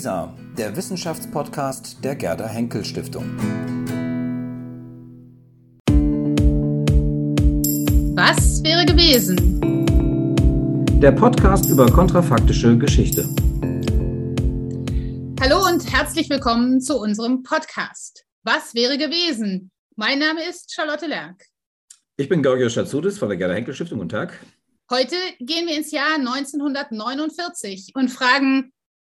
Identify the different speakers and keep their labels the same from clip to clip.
Speaker 1: WISA, der Wissenschaftspodcast der Gerda Henkel Stiftung.
Speaker 2: Was wäre gewesen?
Speaker 1: Der Podcast über kontrafaktische Geschichte.
Speaker 2: Hallo und herzlich willkommen zu unserem Podcast. Was wäre gewesen? Mein Name ist Charlotte Lerck.
Speaker 1: Ich bin Georgios Schatzudis von der Gerda Henkel Stiftung. Guten Tag.
Speaker 2: Heute gehen wir ins Jahr 1949 und fragen,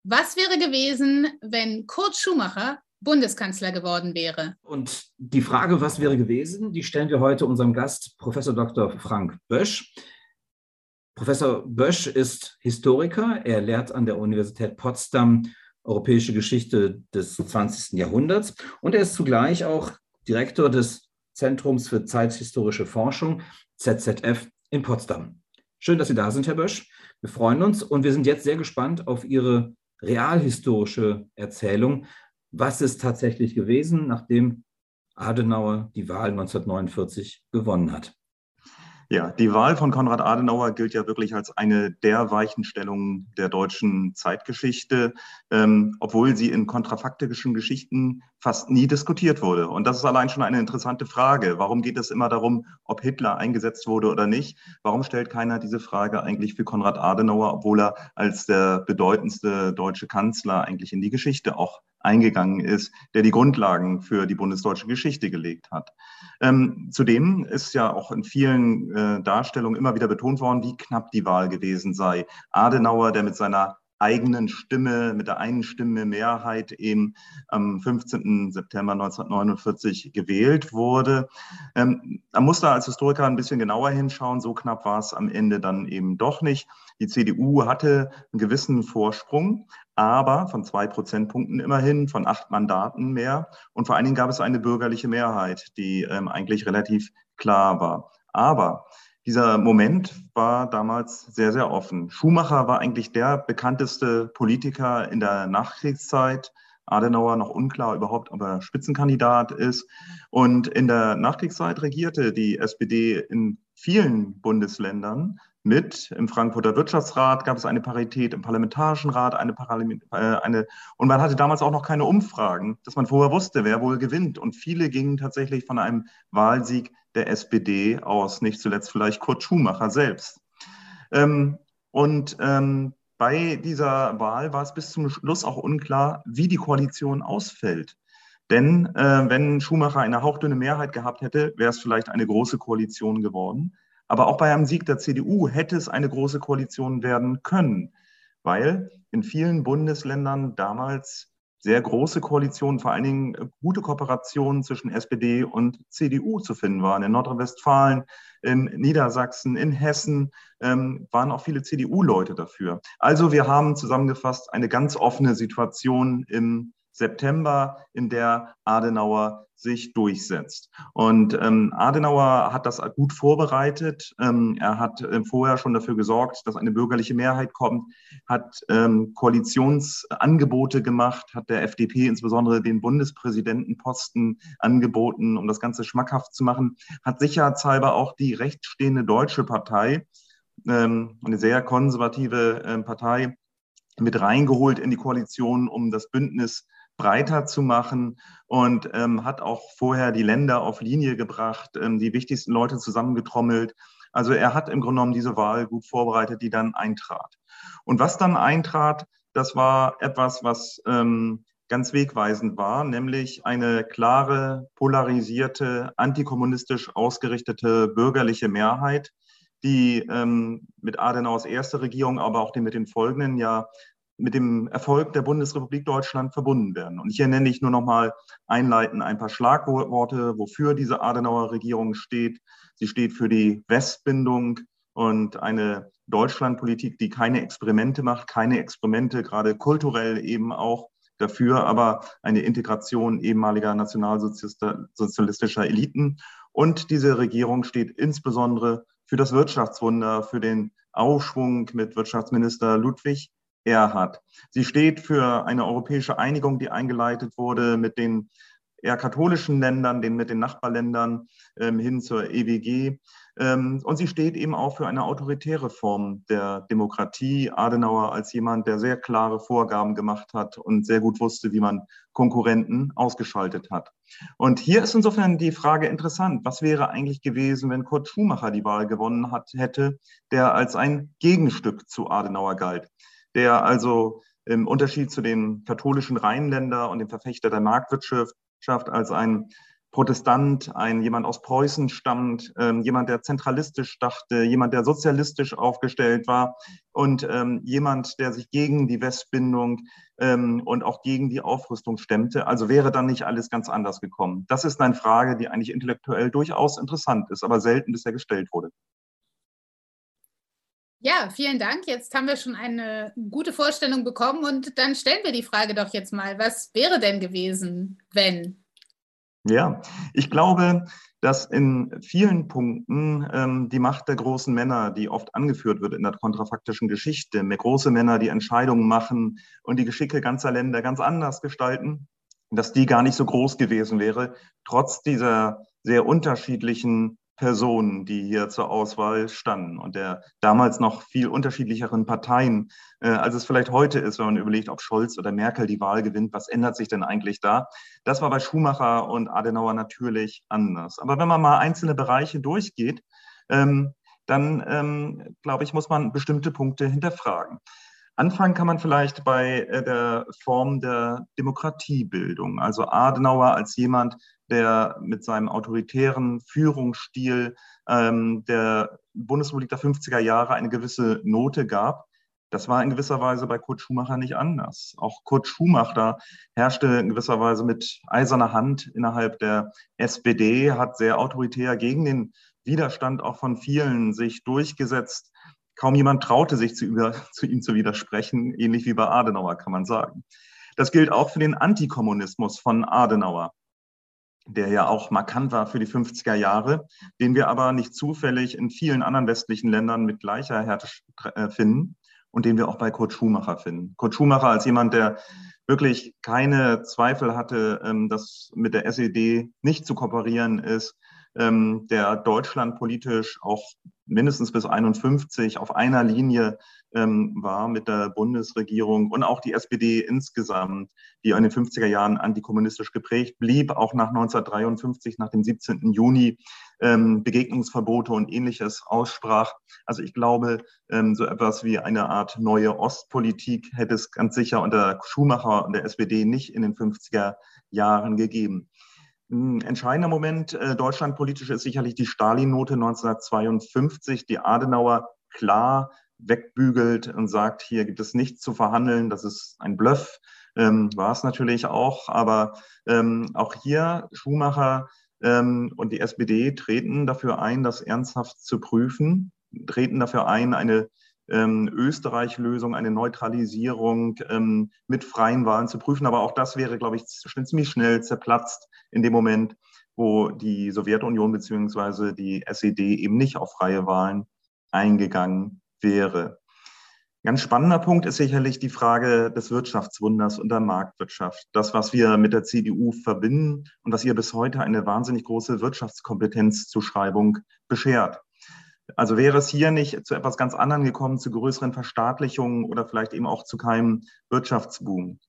Speaker 2: was wäre gewesen, wenn Kurt Schumacher Bundeskanzler geworden wäre?
Speaker 1: Und die Frage, was wäre gewesen, die stellen wir heute unserem Gast, Professor Dr. Frank Bösch. Professor Bösch ist Historiker. Er lehrt an der Universität Potsdam europäische Geschichte des 20. Jahrhunderts und er ist zugleich auch Direktor des Zentrums für zeithistorische Forschung, ZZF, in Potsdam. Schön, dass Sie da sind, Herr Bösch. Wir freuen uns und wir sind jetzt sehr gespannt auf Ihre realhistorische Erzählung. Was ist tatsächlich gewesen, nachdem Adenauer die Wahl 1949 gewonnen hat?
Speaker 3: Ja, die Wahl von Konrad Adenauer gilt ja wirklich als eine der Weichenstellungen der deutschen Zeitgeschichte, ähm, obwohl sie in kontrafaktischen Geschichten fast nie diskutiert wurde. Und das ist allein schon eine interessante Frage. Warum geht es immer darum, ob Hitler eingesetzt wurde oder nicht? Warum stellt keiner diese Frage eigentlich für Konrad Adenauer, obwohl er als der bedeutendste deutsche Kanzler eigentlich in die Geschichte auch eingegangen ist, der die Grundlagen für die bundesdeutsche Geschichte gelegt hat. Ähm, zudem ist ja auch in vielen äh, Darstellungen immer wieder betont worden, wie knapp die Wahl gewesen sei. Adenauer, der mit seiner eigenen Stimme, mit der einen Stimme Mehrheit eben am 15. September 1949 gewählt wurde. Ähm, da muss da als Historiker ein bisschen genauer hinschauen. So knapp war es am Ende dann eben doch nicht. Die CDU hatte einen gewissen Vorsprung, aber von zwei Prozentpunkten immerhin, von acht Mandaten mehr. Und vor allen Dingen gab es eine bürgerliche Mehrheit, die ähm, eigentlich relativ klar war. Aber dieser Moment war damals sehr, sehr offen. Schumacher war eigentlich der bekannteste Politiker in der Nachkriegszeit. Adenauer noch unklar überhaupt, ob er Spitzenkandidat ist. Und in der Nachkriegszeit regierte die SPD in vielen Bundesländern mit. Im Frankfurter Wirtschaftsrat gab es eine Parität, im Parlamentarischen Rat eine, Parlament, äh, eine und man hatte damals auch noch keine Umfragen, dass man vorher wusste, wer wohl gewinnt. Und viele gingen tatsächlich von einem Wahlsieg der SPD aus, nicht zuletzt vielleicht Kurt Schumacher selbst. Ähm, und ähm, bei dieser Wahl war es bis zum Schluss auch unklar, wie die Koalition ausfällt. Denn äh, wenn Schumacher eine hauchdünne Mehrheit gehabt hätte, wäre es vielleicht eine große Koalition geworden. Aber auch bei einem Sieg der CDU hätte es eine große Koalition werden können, weil in vielen Bundesländern damals sehr große Koalitionen, vor allen Dingen äh, gute Kooperationen zwischen SPD und CDU zu finden waren. In Nordrhein-Westfalen, in Niedersachsen, in Hessen ähm, waren auch viele CDU-Leute dafür. Also wir haben zusammengefasst eine ganz offene Situation im September, in der Adenauer sich durchsetzt. Und ähm, Adenauer hat das gut vorbereitet. Ähm, er hat äh, vorher schon dafür gesorgt, dass eine bürgerliche Mehrheit kommt, hat ähm, Koalitionsangebote gemacht, hat der FDP insbesondere den Bundespräsidentenposten angeboten, um das Ganze schmackhaft zu machen, hat sicherheitshalber auch die rechtsstehende Deutsche Partei, ähm, eine sehr konservative äh, Partei, mit reingeholt in die Koalition, um das Bündnis breiter zu machen und ähm, hat auch vorher die Länder auf Linie gebracht, ähm, die wichtigsten Leute zusammengetrommelt. Also er hat im Grunde genommen diese Wahl gut vorbereitet, die dann eintrat. Und was dann eintrat, das war etwas, was ähm, ganz wegweisend war, nämlich eine klare, polarisierte, antikommunistisch ausgerichtete bürgerliche Mehrheit, die ähm, mit Adenauers erster Regierung, aber auch mit den folgenden ja mit dem Erfolg der Bundesrepublik Deutschland verbunden werden. Und hier nenne ich nur noch mal einleitend ein paar Schlagworte, wofür diese Adenauer Regierung steht. Sie steht für die Westbindung und eine Deutschlandpolitik, die keine Experimente macht, keine Experimente, gerade kulturell eben auch dafür, aber eine Integration ehemaliger nationalsozialistischer Eliten. Und diese Regierung steht insbesondere für das Wirtschaftswunder, für den Aufschwung mit Wirtschaftsminister Ludwig Erhard. Sie steht für eine europäische Einigung, die eingeleitet wurde mit den eher katholischen Ländern, den mit den Nachbarländern ähm, hin zur EWG. Ähm, und sie steht eben auch für eine autoritäre Form der Demokratie. Adenauer als jemand, der sehr klare Vorgaben gemacht hat und sehr gut wusste, wie man Konkurrenten ausgeschaltet hat. Und hier ist insofern die Frage interessant, was wäre eigentlich gewesen, wenn Kurt Schumacher die Wahl gewonnen hat, hätte, der als ein Gegenstück zu Adenauer galt, der also im Unterschied zu den katholischen Rheinländer und dem Verfechter der Marktwirtschaft als ein Protestant, ein jemand aus Preußen stammt, ähm, jemand, der zentralistisch dachte, jemand, der sozialistisch aufgestellt war und ähm, jemand, der sich gegen die Westbindung ähm, und auch gegen die Aufrüstung stemmte. Also wäre dann nicht alles ganz anders gekommen. Das ist eine Frage, die eigentlich intellektuell durchaus interessant ist, aber selten bisher gestellt wurde.
Speaker 2: Ja, vielen Dank. Jetzt haben wir schon eine gute Vorstellung bekommen und dann stellen wir die Frage doch jetzt mal, was wäre denn gewesen, wenn?
Speaker 3: Ja, ich glaube, dass in vielen Punkten ähm, die Macht der großen Männer, die oft angeführt wird in der kontrafaktischen Geschichte, mehr große Männer, die Entscheidungen machen und die Geschicke ganzer Länder ganz anders gestalten, dass die gar nicht so groß gewesen wäre, trotz dieser sehr unterschiedlichen Personen, die hier zur Auswahl standen und der damals noch viel unterschiedlicheren Parteien, äh, als es vielleicht heute ist, wenn man überlegt, ob Scholz oder Merkel die Wahl gewinnt, was ändert sich denn eigentlich da? Das war bei Schumacher und Adenauer natürlich anders. Aber wenn man mal einzelne Bereiche durchgeht, ähm, dann ähm, glaube ich, muss man bestimmte Punkte hinterfragen. Anfangen kann man vielleicht bei äh, der Form der Demokratiebildung. Also Adenauer als jemand, der mit seinem autoritären Führungsstil ähm, der Bundesrepublik der 50er Jahre eine gewisse Note gab. Das war in gewisser Weise bei Kurt Schumacher nicht anders. Auch Kurt Schumacher herrschte in gewisser Weise mit eiserner Hand innerhalb der SPD, hat sehr autoritär gegen den Widerstand auch von vielen sich durchgesetzt. Kaum jemand traute sich zu, über, zu ihm zu widersprechen, ähnlich wie bei Adenauer, kann man sagen. Das gilt auch für den Antikommunismus von Adenauer der ja auch markant war für die 50er Jahre, den wir aber nicht zufällig in vielen anderen westlichen Ländern mit gleicher Härte äh, finden und den wir auch bei Kurt Schumacher finden. Kurt Schumacher als jemand, der wirklich keine Zweifel hatte, ähm, dass mit der SED nicht zu kooperieren ist, ähm, der Deutschland politisch auch mindestens bis 51 auf einer Linie ähm, war mit der Bundesregierung und auch die SPD insgesamt, die in den 50er Jahren antikommunistisch geprägt blieb, auch nach 1953, nach dem 17. Juni ähm, Begegnungsverbote und ähnliches aussprach. Also ich glaube, ähm, so etwas wie eine Art neue Ostpolitik hätte es ganz sicher unter Schumacher und der SPD nicht in den 50er Jahren gegeben. Ein entscheidender Moment äh, deutschlandpolitisch ist sicherlich die Stalin-Note 1952, die Adenauer klar wegbügelt und sagt, hier gibt es nichts zu verhandeln, das ist ein Bluff. Ähm, war es natürlich auch, aber ähm, auch hier Schumacher ähm, und die SPD treten dafür ein, das ernsthaft zu prüfen, treten dafür ein, eine ähm, Österreich-Lösung, eine Neutralisierung ähm, mit freien Wahlen zu prüfen. Aber auch das wäre, glaube ich, ziemlich schnell zerplatzt in dem Moment, wo die Sowjetunion bzw. die SED eben nicht auf freie Wahlen eingegangen wäre. Ganz spannender Punkt ist sicherlich die Frage des Wirtschaftswunders und der Marktwirtschaft. Das, was wir mit der CDU verbinden und was ihr bis heute eine wahnsinnig große Wirtschaftskompetenzzuschreibung beschert. Also wäre es hier nicht zu etwas ganz anderem gekommen, zu größeren Verstaatlichungen oder vielleicht eben auch zu keinem Wirtschaftsboom.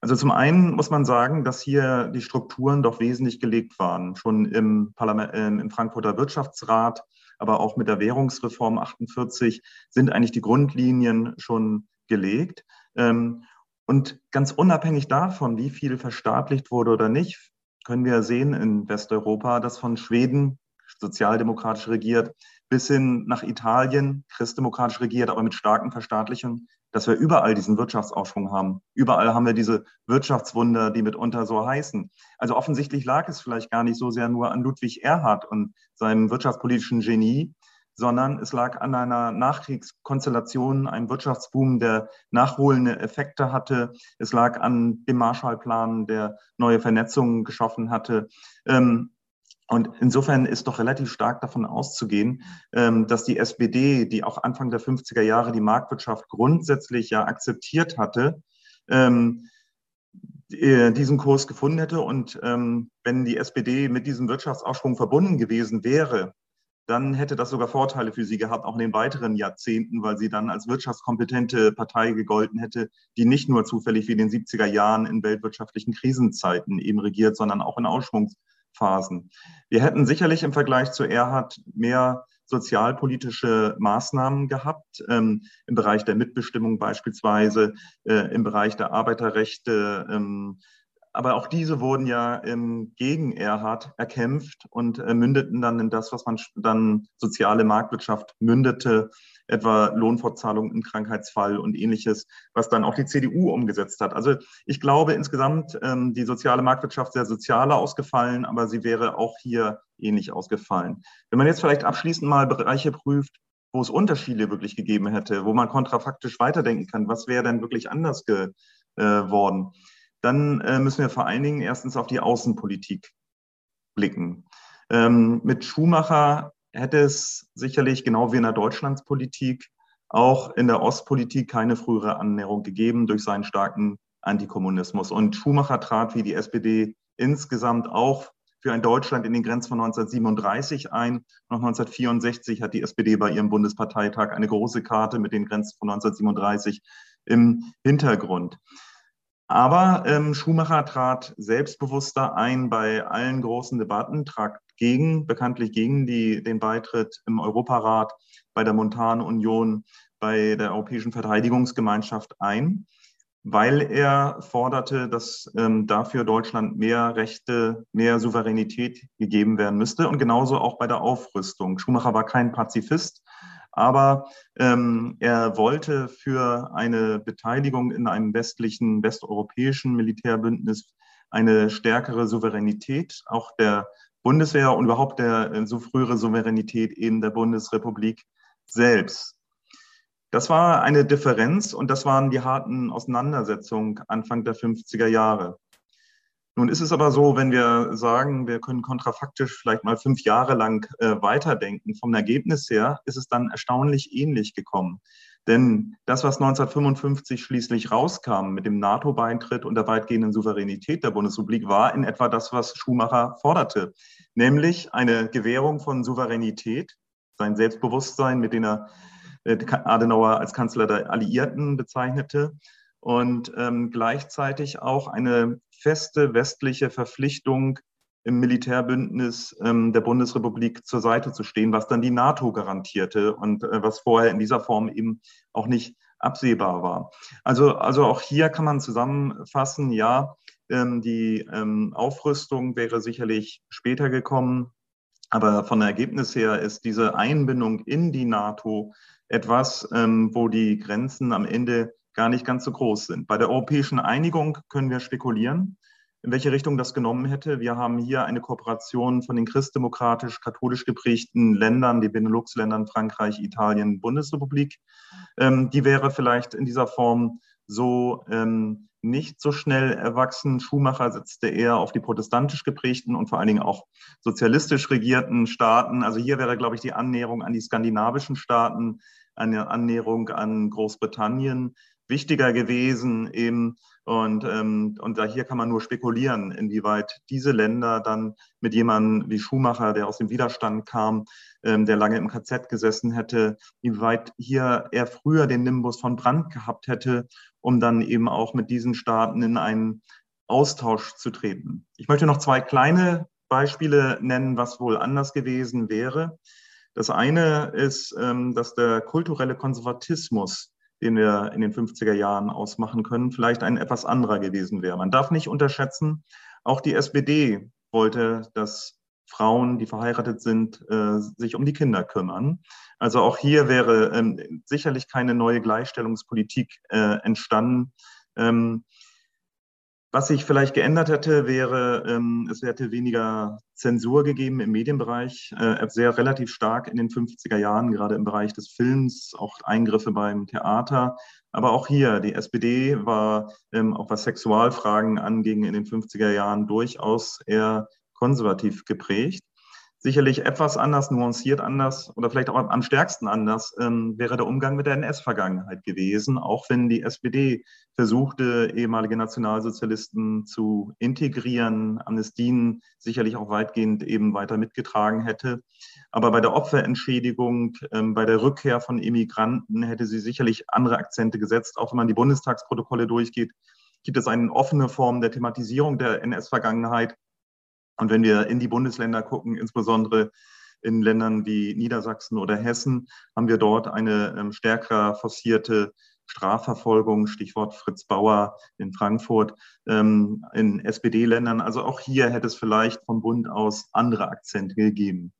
Speaker 3: Also zum einen muss man sagen, dass hier die Strukturen doch wesentlich gelegt waren. Schon im, Parlament, äh, im Frankfurter Wirtschaftsrat, aber auch mit der Währungsreform 48 sind eigentlich die Grundlinien schon gelegt. Ähm, und ganz unabhängig davon, wie viel verstaatlicht wurde oder nicht, können wir sehen in Westeuropa, dass von Schweden sozialdemokratisch regiert bis hin nach Italien, christdemokratisch regiert, aber mit starken Verstaatlichungen, dass wir überall diesen Wirtschaftsaufschwung haben. Überall haben wir diese Wirtschaftswunder, die mitunter so heißen. Also offensichtlich lag es vielleicht gar nicht so sehr nur an Ludwig Erhard und seinem wirtschaftspolitischen Genie, sondern es lag an einer Nachkriegskonstellation, einem Wirtschaftsboom, der nachholende Effekte hatte. Es lag an dem Marshallplan, der neue Vernetzungen geschaffen hatte. Ähm, und insofern ist doch relativ stark davon auszugehen, ähm, dass die SPD, die auch Anfang der 50er Jahre die Marktwirtschaft grundsätzlich ja akzeptiert hatte, ähm, äh, diesen Kurs gefunden hätte. Und ähm, wenn die SPD mit diesem Wirtschaftsaufschwung verbunden gewesen wäre, dann hätte das sogar Vorteile für sie gehabt, auch in den weiteren Jahrzehnten, weil sie dann als wirtschaftskompetente Partei gegolten hätte, die nicht nur zufällig wie in den 70er Jahren in weltwirtschaftlichen Krisenzeiten eben regiert, sondern auch in Ausschwungsphasen. Wir hätten sicherlich im Vergleich zu Erhard mehr sozialpolitische Maßnahmen gehabt, ähm, im Bereich der Mitbestimmung beispielsweise, äh, im Bereich der Arbeiterrechte, ähm, aber auch diese wurden ja ähm, gegen Erhard erkämpft und äh, mündeten dann in das, was man dann soziale Marktwirtschaft mündete, etwa Lohnfortzahlung im Krankheitsfall und ähnliches, was dann auch die CDU umgesetzt hat. Also ich glaube insgesamt ähm, die soziale Marktwirtschaft sehr sozialer ausgefallen, aber sie wäre auch hier ähnlich ausgefallen. Wenn man jetzt vielleicht abschließend mal Bereiche prüft, wo es Unterschiede wirklich gegeben hätte, wo man kontrafaktisch weiterdenken kann, was wäre denn wirklich anders geworden? Dann äh, müssen wir vor allen Dingen erstens auf die Außenpolitik blicken. Ähm, mit Schumacher hätte es sicherlich, genau wie in der Deutschlandspolitik, auch in der Ostpolitik keine frühere Annäherung gegeben durch seinen starken Antikommunismus. Und Schumacher trat wie die SPD insgesamt auch für ein Deutschland in den Grenzen von 1937 ein. Noch 1964 hat die SPD bei ihrem Bundesparteitag eine große Karte mit den Grenzen von 1937 im Hintergrund. Aber ähm, Schumacher trat selbstbewusster ein bei allen großen Debatten, trat gegen, bekanntlich gegen die, den Beitritt im Europarat, bei der Montanunion, bei der Europäischen Verteidigungsgemeinschaft ein, weil er forderte, dass ähm, dafür Deutschland mehr Rechte, mehr Souveränität gegeben werden müsste und genauso auch bei der Aufrüstung. Schumacher war kein Pazifist, aber ähm, er wollte für eine Beteiligung in einem westlichen, westeuropäischen Militärbündnis eine stärkere Souveränität auch der Bundeswehr und überhaupt der äh, so frühere Souveränität eben der Bundesrepublik selbst. Das war eine Differenz und das waren die harten Auseinandersetzungen Anfang der 50er Jahre. Nun ist es aber so, wenn wir sagen, wir können kontrafaktisch vielleicht mal fünf Jahre lang äh, weiterdenken, vom Ergebnis her ist es dann erstaunlich ähnlich gekommen. Denn das, was 1955 schließlich rauskam mit dem NATO-Beitritt und der weitgehenden Souveränität der Bundesrepublik, war in etwa das, was Schumacher forderte, nämlich eine Gewährung von Souveränität, sein Selbstbewusstsein, mit dem er äh, Adenauer als Kanzler der Alliierten bezeichnete, und ähm, gleichzeitig auch eine feste westliche Verpflichtung im Militärbündnis ähm, der Bundesrepublik zur Seite zu stehen, was dann die NATO garantierte und äh, was vorher in dieser Form eben auch nicht absehbar war. Also, also auch hier kann man zusammenfassen, ja, ähm, die ähm, Aufrüstung wäre sicherlich später gekommen, aber von Ergebnis her ist diese Einbindung in die NATO etwas, ähm, wo die Grenzen am Ende gar nicht ganz so groß sind. Bei der europäischen Einigung können wir spekulieren, in welche Richtung das genommen hätte. Wir haben hier eine Kooperation von den christdemokratisch-katholisch geprägten Ländern, den Benelux-Ländern Frankreich, Italien, Bundesrepublik. Ähm, die wäre vielleicht in dieser Form so ähm, nicht so schnell erwachsen. Schumacher setzte eher auf die protestantisch geprägten und vor allen Dingen auch sozialistisch regierten Staaten. Also hier wäre, glaube ich, die Annäherung an die skandinavischen Staaten, eine Annäherung an Großbritannien wichtiger gewesen eben. Und, ähm, und da hier kann man nur spekulieren, inwieweit diese Länder dann mit jemandem wie Schumacher, der aus dem Widerstand kam, ähm, der lange im KZ gesessen hätte, inwieweit hier er früher den Nimbus von Brand gehabt hätte, um dann eben auch mit diesen Staaten in einen Austausch zu treten. Ich möchte noch zwei kleine Beispiele nennen, was wohl anders gewesen wäre. Das eine ist, ähm, dass der kulturelle Konservatismus den wir in den 50er Jahren ausmachen können, vielleicht ein etwas anderer gewesen wäre. Man darf nicht unterschätzen, auch die SPD wollte, dass Frauen, die verheiratet sind, äh, sich um die Kinder kümmern. Also auch hier wäre ähm, sicherlich keine neue Gleichstellungspolitik äh, entstanden. Was sich vielleicht geändert hätte, wäre, ähm, es hätte weniger Zensur gegeben im Medienbereich, äh, sehr relativ stark in den 50er Jahren, gerade im Bereich des Films, auch Eingriffe beim Theater. Aber auch hier, die SPD war, ähm, auch was Sexualfragen anging, in den 50er Jahren durchaus eher konservativ geprägt. Sicherlich etwas anders, nuanciert anders oder vielleicht auch am stärksten anders ähm, wäre der Umgang mit der NS-Vergangenheit gewesen, auch wenn die SPD versuchte, ehemalige Nationalsozialisten zu integrieren, Amnestien sicherlich auch weitgehend eben weiter mitgetragen hätte. Aber bei der Opferentschädigung, ähm, bei der Rückkehr von Immigranten hätte sie sicherlich andere Akzente gesetzt. Auch wenn man die Bundestagsprotokolle durchgeht, gibt es eine offene Form der Thematisierung der NS-Vergangenheit und wenn wir in die Bundesländer gucken, insbesondere in Ländern wie Niedersachsen oder Hessen, haben wir dort eine ähm, stärker forcierte Strafverfolgung, Stichwort Fritz Bauer in Frankfurt, ähm, in SPD-Ländern. Also auch hier hätte es vielleicht vom Bund aus andere Akzente gegeben.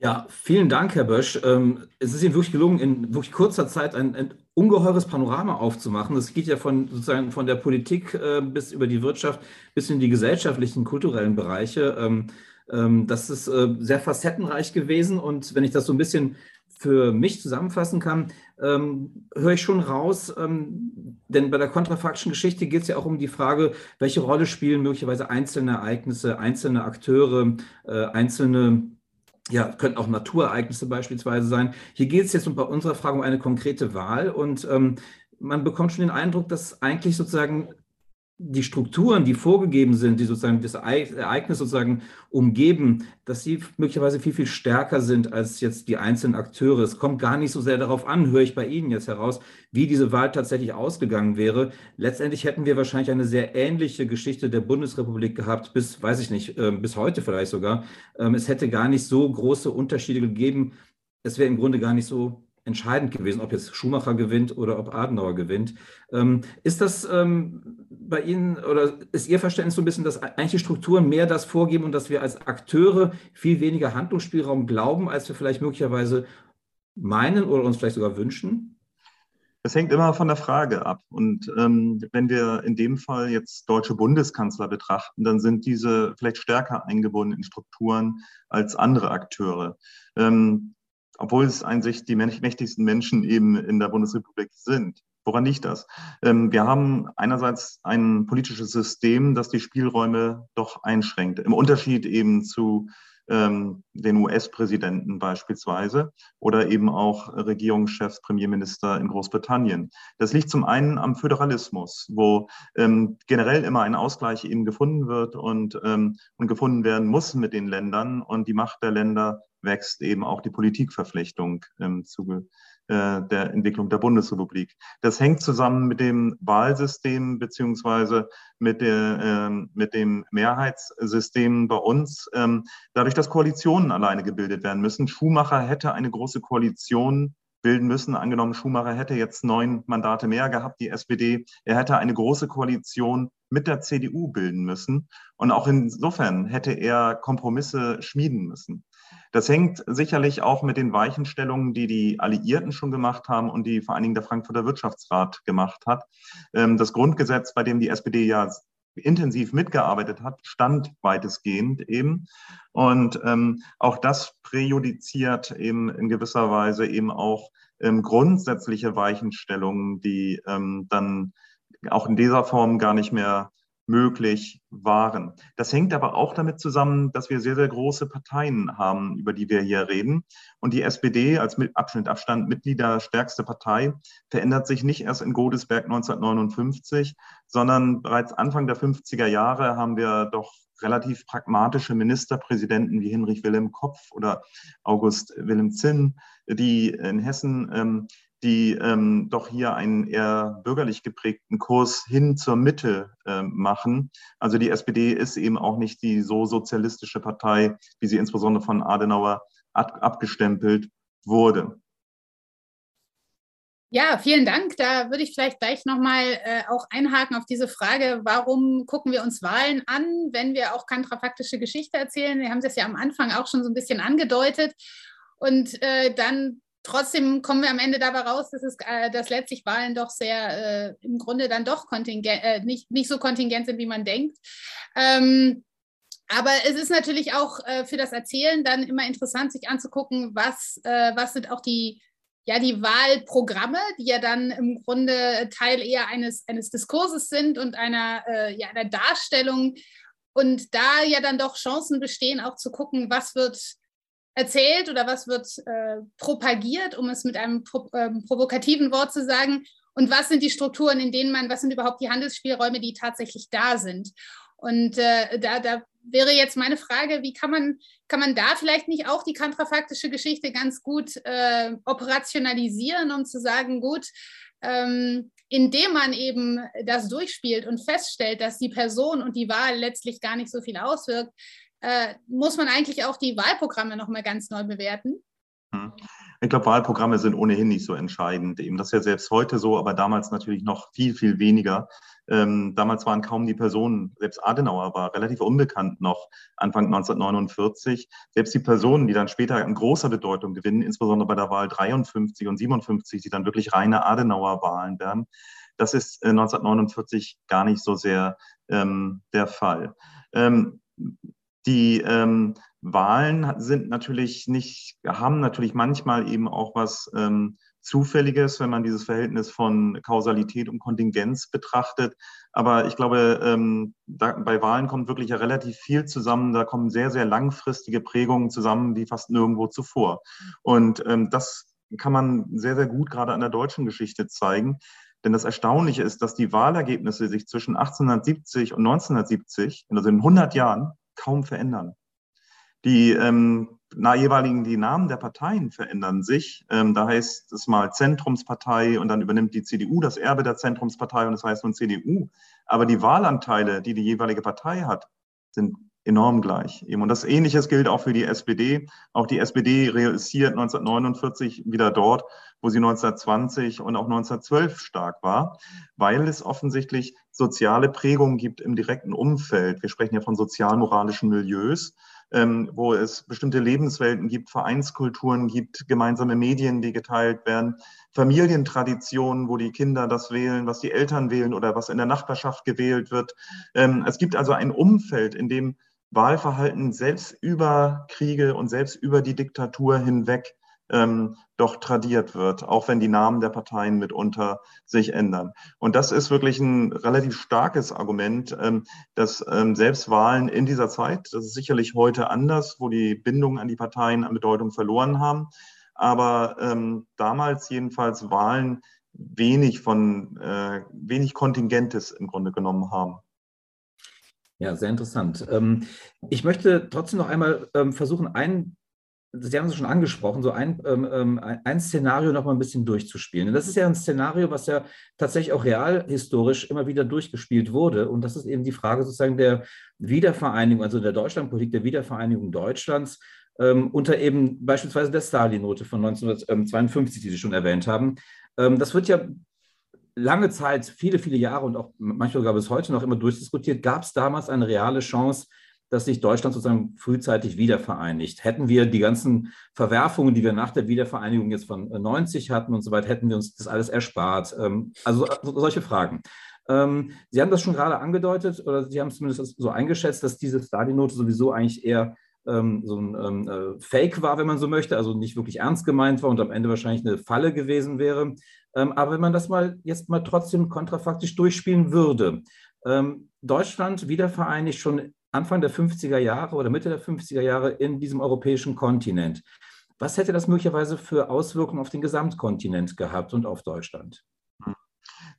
Speaker 1: Ja, vielen Dank, Herr Bösch. Ähm, es ist Ihnen wirklich gelungen, in wirklich kurzer Zeit ein, ein ungeheures Panorama aufzumachen. Das geht ja von sozusagen von der Politik äh, bis über die Wirtschaft bis in die gesellschaftlichen, kulturellen Bereiche. Ähm, ähm, das ist äh, sehr facettenreich gewesen. Und wenn ich das so ein bisschen für mich zusammenfassen kann, höre ich schon raus, denn bei der kontrafaktischen Geschichte geht es ja auch um die Frage, welche Rolle spielen möglicherweise einzelne Ereignisse, einzelne Akteure, äh, einzelne ja, könnten auch Naturereignisse beispielsweise sein. Hier geht es jetzt bei unserer Frage um eine konkrete Wahl und ähm, man bekommt schon den Eindruck, dass eigentlich sozusagen die Strukturen, die vorgegeben sind, die sozusagen das Ereignis sozusagen umgeben, dass sie möglicherweise viel, viel stärker sind als jetzt die einzelnen Akteure. Es kommt gar nicht so sehr darauf an, höre ich bei Ihnen jetzt heraus, wie diese Wahl tatsächlich ausgegangen wäre. Letztendlich hätten wir wahrscheinlich eine sehr ähnliche Geschichte der Bundesrepublik gehabt, bis, weiß ich nicht, ähm, bis heute vielleicht sogar. Ähm, es hätte gar nicht so große Unterschiede gegeben. Es wäre im Grunde gar nicht so entscheidend gewesen, ob jetzt Schumacher gewinnt oder ob Adenauer gewinnt. Ähm, ist das ähm, bei Ihnen oder ist Ihr Verständnis so ein bisschen, dass eigentlich die Strukturen mehr das vorgeben und dass wir als Akteure viel weniger Handlungsspielraum glauben, als wir vielleicht möglicherweise meinen oder uns vielleicht sogar wünschen?
Speaker 3: Es hängt immer von der Frage ab. Und ähm, wenn wir in dem Fall jetzt deutsche Bundeskanzler betrachten, dann sind diese vielleicht stärker eingebunden in Strukturen als andere Akteure. Ähm, obwohl es eigentlich die mächtigsten Menschen eben in der Bundesrepublik sind. Woran liegt das? Ähm, wir haben einerseits ein politisches System, das die Spielräume doch einschränkt. Im Unterschied eben zu ähm, den US-Präsidenten beispielsweise oder eben auch Regierungschefs, Premierminister in Großbritannien. Das liegt zum einen am Föderalismus, wo ähm, generell immer ein Ausgleich eben gefunden wird und, ähm, und gefunden werden muss mit den Ländern und die Macht der Länder wächst eben auch die Politikverflechtung im Zuge äh, der Entwicklung der Bundesrepublik. Das hängt zusammen mit dem Wahlsystem beziehungsweise mit, der, äh, mit dem Mehrheitssystem bei uns, ähm, dadurch, dass Koalitionen alleine gebildet werden müssen. Schumacher hätte eine große Koalition bilden müssen. Angenommen, Schumacher hätte jetzt neun Mandate mehr gehabt, die SPD. Er hätte eine große Koalition mit der CDU bilden müssen. Und auch insofern hätte er Kompromisse schmieden müssen. Das hängt sicherlich auch mit den Weichenstellungen, die die Alliierten schon gemacht haben und die vor allen Dingen der Frankfurter Wirtschaftsrat gemacht hat. Ähm, das Grundgesetz, bei dem die SPD ja intensiv mitgearbeitet hat, stand weitestgehend eben. Und ähm, auch das präjudiziert eben in gewisser Weise eben auch ähm, grundsätzliche Weichenstellungen, die dann auch in dieser Form gar nicht mehr möglich waren. Das hängt aber auch damit zusammen, dass wir sehr, sehr große Parteien haben, über die wir hier reden. Und die SPD als mit Abschnitt Abstand Mitgliederstärkste Partei verändert sich nicht erst in Godesberg 1959, sondern bereits Anfang der 50er Jahre haben wir doch relativ pragmatische Ministerpräsidenten wie Hinrich Wilhelm Kopf oder August Wilhelm Zinn, die in Hessen ähm, die ähm, doch hier einen eher bürgerlich geprägten Kurs hin zur Mitte äh, machen. Also die SPD ist eben auch nicht die so sozialistische Partei, wie sie insbesondere von Adenauer ab abgestempelt wurde.
Speaker 2: Ja, vielen Dank. Da würde ich vielleicht gleich nochmal äh, auch einhaken auf diese Frage, warum gucken wir uns Wahlen an, wenn wir auch kontrafaktische Geschichte erzählen? Wir haben das ja am Anfang auch schon so ein bisschen angedeutet. Und äh, dann trotzdem kommen wir am Ende dabei raus, dass, es, äh, dass letztlich Wahlen doch sehr äh, im Grunde dann doch äh, nicht, nicht so kontingent sind, wie man denkt. Ähm, aber es ist natürlich auch äh, für das Erzählen dann immer interessant, sich anzugucken, was, äh, was sind auch die, ja, die Wahlprogramme, die ja dann im Grunde Teil eher eines, eines Diskurses sind und einer, äh, ja, einer Darstellung Und da ja dann doch Chancen bestehen, auch zu gucken, was wird erzählt oder was wird äh, propagiert, um es mit einem pro, äh, provokativen Wort zu sagen. Und was sind die Strukturen, in denen man, was sind überhaupt die Handelsspielräume, die tatsächlich da sind? Und äh, da, da wäre jetzt meine Frage, wie kann man, kann man da vielleicht nicht auch die kontrafaktische Geschichte ganz gut äh, operationalisieren, um zu sagen, gut, ähm, indem man eben das durchspielt und feststellt, dass die Person und die Wahl letztlich gar nicht so viel auswirkt, äh, muss man eigentlich auch die Wahlprogramme nochmal ganz neu bewerten?
Speaker 3: Hm. Ich glaube, Wahlprogramme sind ohnehin nicht so entscheidend. Eben das ist ja selbst heute so, aber damals natürlich noch viel, viel weniger. Ähm, damals waren kaum die Personen, selbst Adenauer war relativ unbekannt noch Anfang 1949. Selbst die Personen, die dann später an großer Bedeutung gewinnen, insbesondere bei der Wahl 53 und 57, die dann wirklich reine Adenauer-Wahlen werden, das ist äh, 1949 gar nicht so sehr ähm, der Fall. Ähm, die ähm, Wahlen sind natürlich nicht, haben natürlich manchmal eben auch was ähm, Zufälliges, wenn man dieses Verhältnis von Kausalität und Kontingenz betrachtet. Aber ich glaube, ähm, da, bei Wahlen kommt wirklich ja relativ viel zusammen. Da kommen sehr, sehr langfristige Prägungen zusammen, wie fast nirgendwo zuvor. Und ähm, das kann man sehr, sehr gut gerade an der deutschen Geschichte zeigen. Denn das Erstaunliche ist, dass die Wahlergebnisse sich zwischen 1870 und 1970, also in 100 Jahren, kaum verändern. Die ähm, na, jeweiligen die Namen der Parteien verändern sich. Ähm, da heißt es mal Zentrumspartei und dann übernimmt die CDU das Erbe der Zentrumspartei und das heißt nun CDU. Aber die Wahlanteile, die die jeweilige Partei hat, sind enorm gleich. Und das Ähnliches gilt auch für die SPD. Auch die SPD realisiert 1949 wieder dort, wo sie 1920 und auch 1912 stark war, weil es offensichtlich soziale Prägungen gibt im direkten Umfeld. Wir sprechen ja von sozialmoralischen Milieus ähm, wo es bestimmte Lebenswelten gibt, Vereinskulturen gibt, gemeinsame Medien, die geteilt werden, Familientraditionen, wo die Kinder das wählen, was die Eltern wählen oder was in der Nachbarschaft gewählt wird. Ähm, es gibt also ein Umfeld, in dem Wahlverhalten selbst über Kriege und selbst über die Diktatur hinweg ähm, doch tradiert wird, auch wenn die Namen der Parteien mitunter sich ändern. Und das ist wirklich ein relativ starkes Argument, ähm, dass ähm, selbst Wahlen in dieser Zeit, das ist sicherlich heute anders, wo die Bindungen an die Parteien an Bedeutung verloren haben, aber ähm, damals jedenfalls Wahlen wenig von äh, wenig Kontingentes im Grunde genommen haben.
Speaker 1: Ja, sehr interessant. Ähm, ich möchte trotzdem noch einmal ähm, versuchen, einen Sie haben es schon angesprochen, so ein, ähm, ein Szenario noch mal ein bisschen durchzuspielen. Das ist ja ein Szenario, was ja tatsächlich auch real historisch immer wieder durchgespielt wurde. Und das ist eben die Frage sozusagen der Wiedervereinigung, also der Deutschlandpolitik, der Wiedervereinigung Deutschlands unter eben beispielsweise der Stalin-Note von 1952, die Sie schon erwähnt haben. Das wird ja lange Zeit, viele, viele Jahre und auch manchmal sogar bis heute noch immer durchdiskutiert. Gab es damals eine reale Chance, dass sich Deutschland sozusagen frühzeitig wiedervereinigt. Hätten wir die ganzen Verwerfungen, die wir nach der Wiedervereinigung jetzt von 90 hatten und so weiter, hätten wir uns das alles erspart. Ähm, also solche Fragen. Ähm, Sie haben das schon gerade angedeutet oder Sie haben es zumindest so eingeschätzt, dass diese Stalin-Note sowieso eigentlich eher ähm, so ein äh, Fake war, wenn man so möchte, also nicht wirklich ernst gemeint war und am Ende wahrscheinlich eine Falle gewesen wäre. aber wenn man das mal jetzt mal trotzdem kontrafaktisch durchspielen würde, Deutschland wiedervereinigt schon Anfang der 50er Jahre oder Mitte der 50er Jahre in diesem europäischen Kontinent. Was hätte das möglicherweise für Auswirkungen auf den Gesamtkontinent gehabt und auf Deutschland?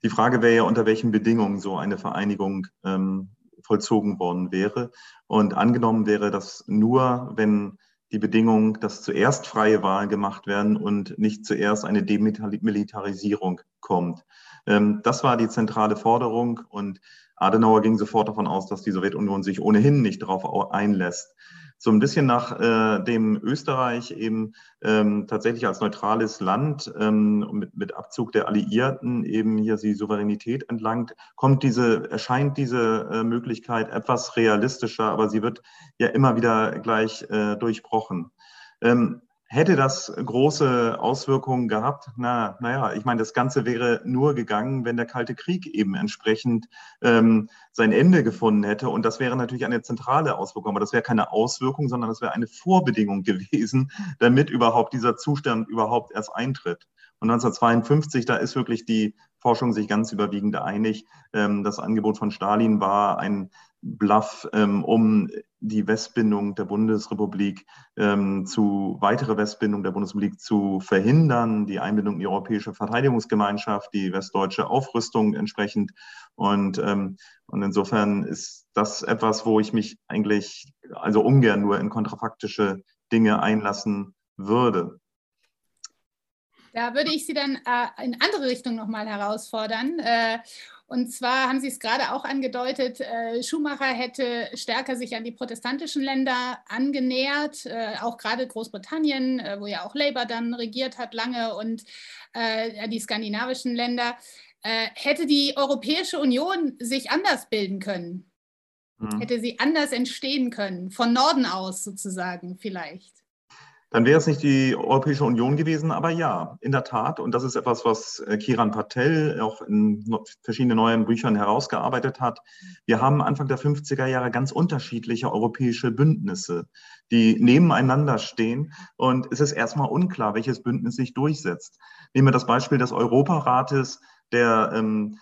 Speaker 3: Die Frage wäre ja, unter welchen Bedingungen so eine Vereinigung ähm, vollzogen worden wäre. Und angenommen wäre das nur, wenn die Bedingung, dass zuerst freie Wahlen gemacht werden und nicht zuerst eine Demilitarisierung kommt. Ähm, das war die zentrale Forderung und Adenauer ging sofort davon aus, dass die Sowjetunion sich ohnehin nicht darauf einlässt. So ein bisschen nach äh, dem Österreich eben ähm, tatsächlich als neutrales Land ähm, mit, mit Abzug der Alliierten eben hier die Souveränität entlangt, kommt diese, erscheint diese äh, Möglichkeit etwas realistischer, aber sie wird ja immer wieder gleich äh, durchbrochen. Ähm, Hätte das große Auswirkungen gehabt? Na, naja, ich meine, das Ganze wäre nur gegangen, wenn der Kalte Krieg eben entsprechend ähm, sein Ende gefunden hätte. Und das wäre natürlich eine zentrale Auswirkung. Aber das wäre keine Auswirkung, sondern das wäre eine Vorbedingung gewesen, damit überhaupt dieser Zustand überhaupt erst eintritt. Und 1952, da ist wirklich die Forschung sich ganz überwiegend einig. Ähm, das Angebot von Stalin war ein Bluff, ähm, um die Westbindung der Bundesrepublik ähm, zu weitere Westbindung der Bundesrepublik zu verhindern, die Einbindung in die europäische Verteidigungsgemeinschaft, die westdeutsche Aufrüstung entsprechend. Und, und insofern ist das etwas, wo ich mich eigentlich also ungern nur in kontrafaktische Dinge einlassen würde.
Speaker 2: Da würde ich Sie dann äh, in andere Richtung nochmal herausfordern. Äh, und zwar haben Sie es gerade auch angedeutet, äh, Schumacher hätte stärker sich an die protestantischen Länder angenähert, äh, auch gerade Großbritannien, äh, wo ja auch Labour dann regiert hat lange und die skandinavischen Länder. hätte die Europäische Union sich anders bilden können? Mhm. Hätte sie anders entstehen können, von Norden aus sozusagen vielleicht?
Speaker 3: Dann wäre es nicht die Europäische Union gewesen, aber ja, in der Tat. Und das ist etwas, was äh, Kiran Patel auch in verschiedenen neuen Büchern herausgearbeitet hat. Wir haben Anfang der 50er Jahre ganz unterschiedliche europäische Bündnisse, die nebeneinander stehen. Und es ist erstmal unklar, welches Bündnis sich durchsetzt. Nehmen wir das Beispiel des Europarates, der ähm,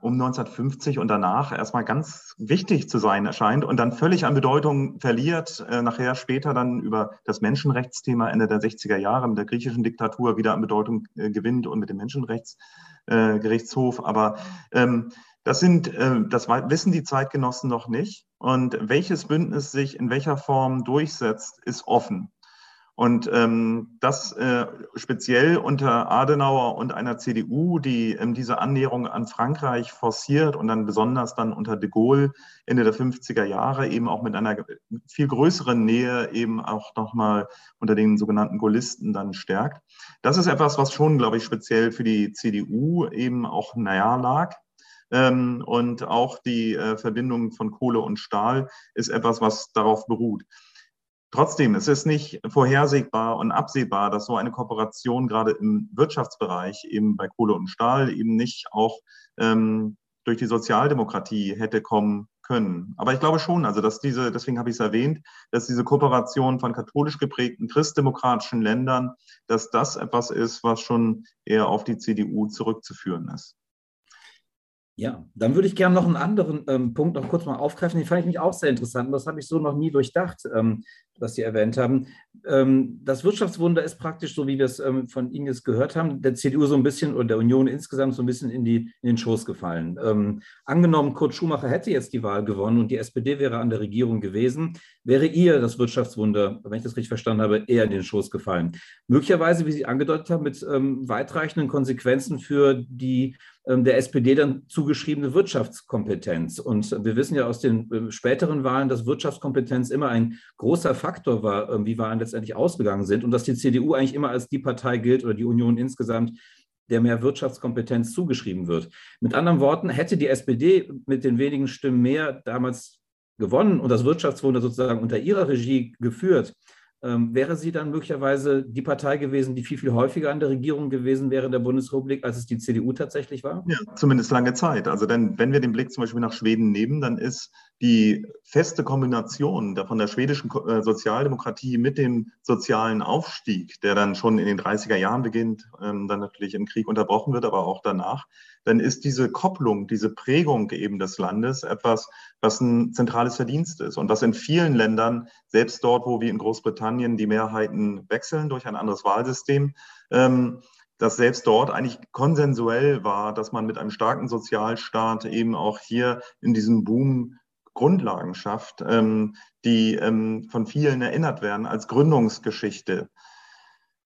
Speaker 3: um 1950 und danach erstmal ganz wichtig zu sein erscheint und dann völlig an Bedeutung verliert, äh, nachher später dann über das Menschenrechtsthema Ende der 60er Jahre mit der griechischen Diktatur wieder an Bedeutung äh, gewinnt und mit dem Menschenrechtsgerichtshof. Äh, Aber ähm, das sind, äh, das wissen die Zeitgenossen noch nicht. Und welches Bündnis sich in welcher Form durchsetzt, ist offen. Und ähm, das äh, speziell unter Adenauer und einer CDU, die ähm, diese Annäherung an Frankreich forciert und dann besonders dann unter de Gaulle Ende der 50er Jahre eben auch mit einer viel größeren Nähe eben auch nochmal unter den sogenannten Gaullisten dann stärkt. Das ist etwas, was schon, glaube ich, speziell für die CDU eben auch naja lag. Ähm, und auch die äh, Verbindung von Kohle und Stahl ist etwas, was darauf beruht. Trotzdem ist es nicht vorhersehbar und absehbar, dass so eine Kooperation gerade im Wirtschaftsbereich eben bei Kohle und Stahl eben nicht auch ähm, durch die Sozialdemokratie hätte kommen können. Aber ich glaube schon, also dass diese, deswegen habe ich es erwähnt, dass diese Kooperation von katholisch geprägten christdemokratischen Ländern, dass das etwas ist, was schon eher auf die CDU zurückzuführen ist.
Speaker 1: Ja, dann würde ich gerne noch einen anderen ähm, Punkt noch kurz mal aufgreifen. Den fand ich mich auch sehr interessant und das habe ich so noch nie durchdacht, ähm, was Sie erwähnt haben. Ähm, das Wirtschaftswunder ist praktisch so, wie wir es ähm, von Ihnen jetzt gehört haben, der CDU so ein bisschen oder der Union insgesamt so ein bisschen in, die, in den Schoß gefallen. Ähm, angenommen, Kurt Schumacher hätte jetzt die Wahl gewonnen und die SPD wäre an der Regierung gewesen, wäre ihr das Wirtschaftswunder, wenn ich das richtig verstanden habe, eher in den Schoß gefallen. Möglicherweise, wie Sie angedeutet haben, mit ähm, weitreichenden Konsequenzen für die der SPD dann zugeschriebene Wirtschaftskompetenz. Und wir wissen ja aus den ähm, späteren Wahlen, dass Wirtschaftskompetenz immer ein großer Faktor war, ähm, wie Wahlen letztendlich ausgegangen sind und dass die CDU eigentlich immer als die Partei gilt oder die Union insgesamt, der mehr Wirtschaftskompetenz zugeschrieben wird. Mit anderen Worten, hätte die SPD mit den wenigen Stimmen mehr damals gewonnen und das Wirtschaftswunder sozusagen unter ihrer Regie geführt, ähm, wäre sie dann möglicherweise die Partei gewesen, die viel, viel häufiger an der Regierung gewesen wäre in der Bundesrepublik, als es die CDU tatsächlich war?
Speaker 3: Ja, zumindest lange Zeit. Also denn, wenn wir den Blick zum Beispiel nach Schweden nehmen, dann ist die feste Kombination der, von der schwedischen äh, Sozialdemokratie mit dem sozialen Aufstieg, der dann schon in den 30er Jahren beginnt, ähm, dann natürlich im Krieg unterbrochen wird, aber auch danach, dann ist diese Kopplung, diese Prägung eben des Landes etwas, was ein zentrales Verdienst ist und was in vielen Ländern, selbst dort, wo wie in Großbritannien die Mehrheiten wechseln durch ein anderes Wahlsystem, ähm, dass selbst dort eigentlich konsensuell war, dass man mit einem starken Sozialstaat eben auch hier in diesem Boom Grundlagen schafft, ähm, die ähm, von vielen erinnert werden als Gründungsgeschichte.